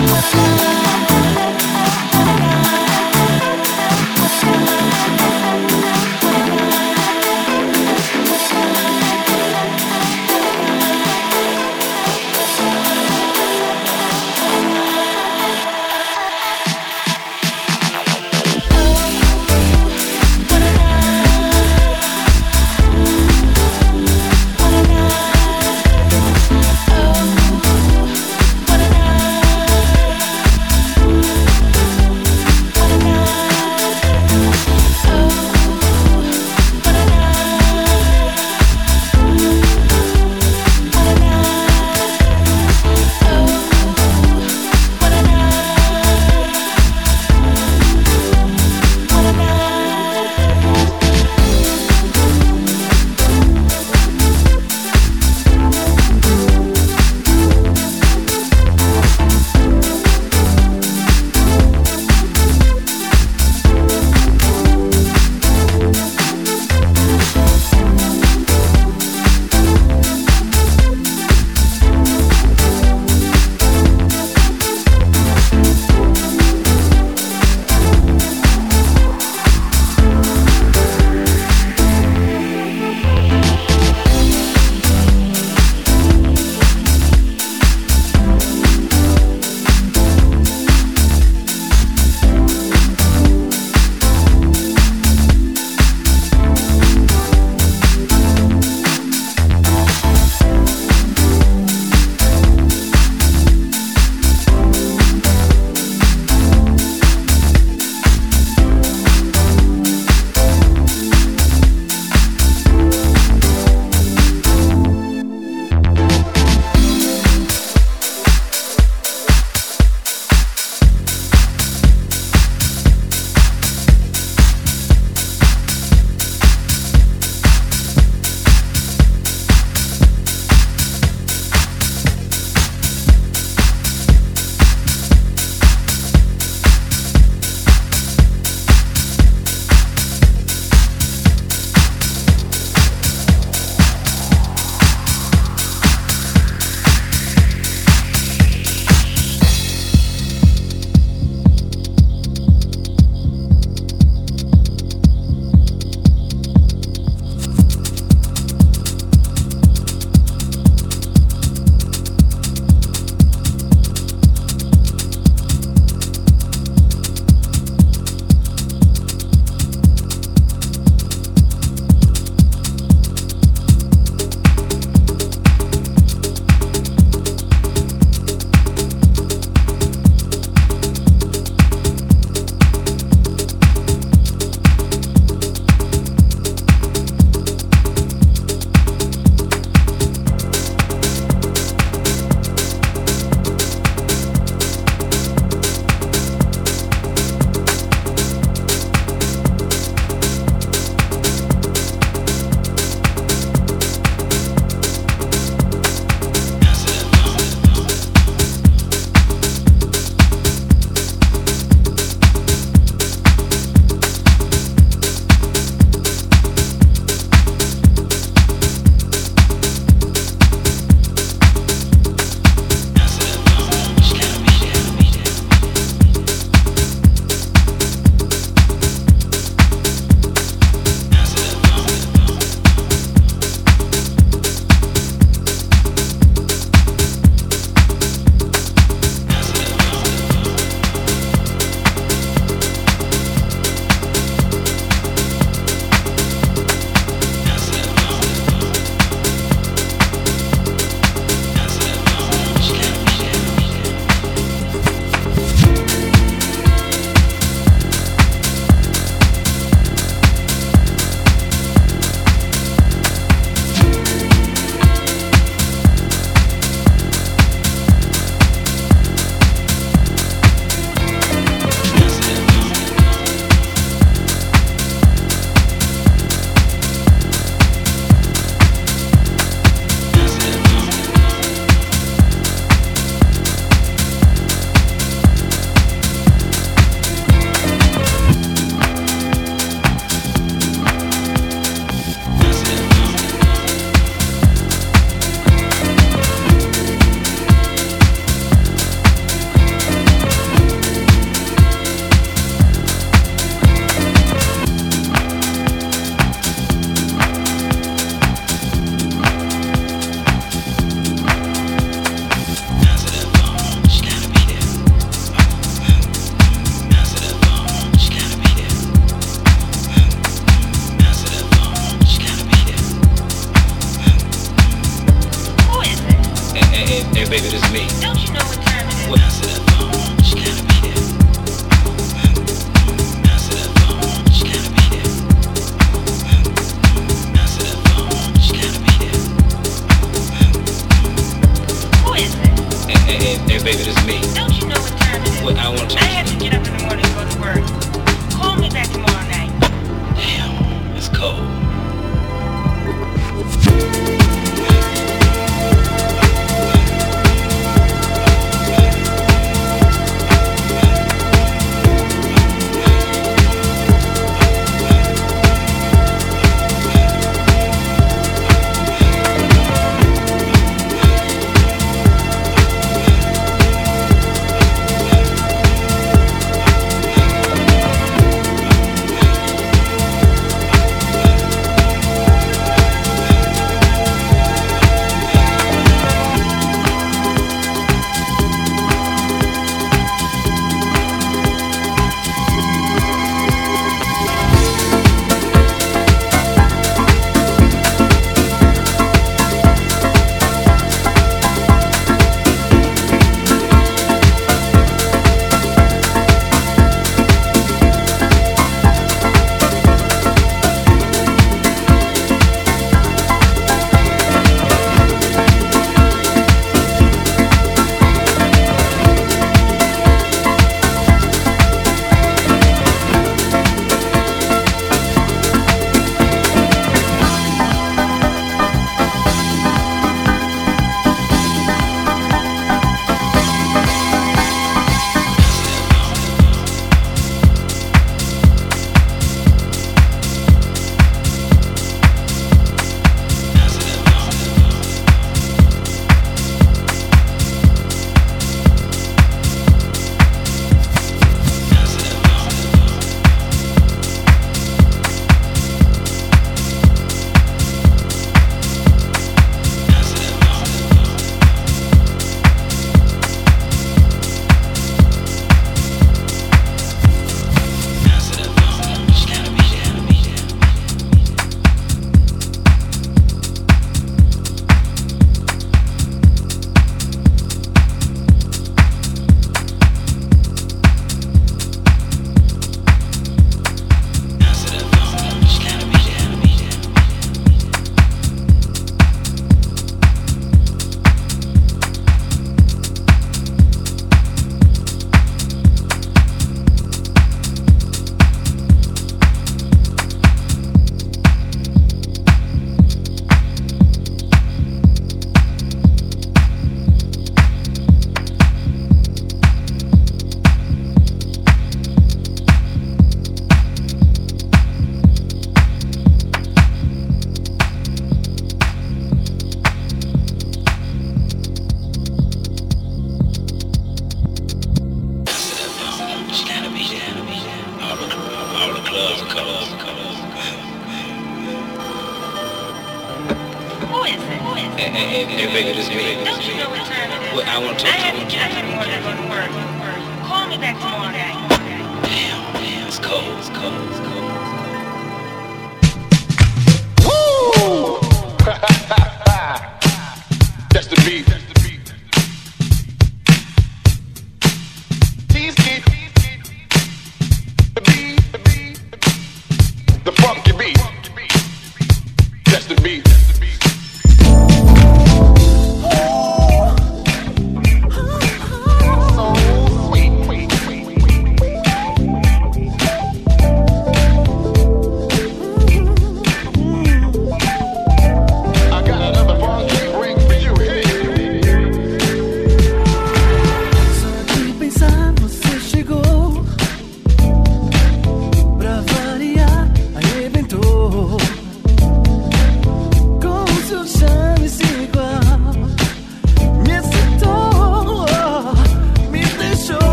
Música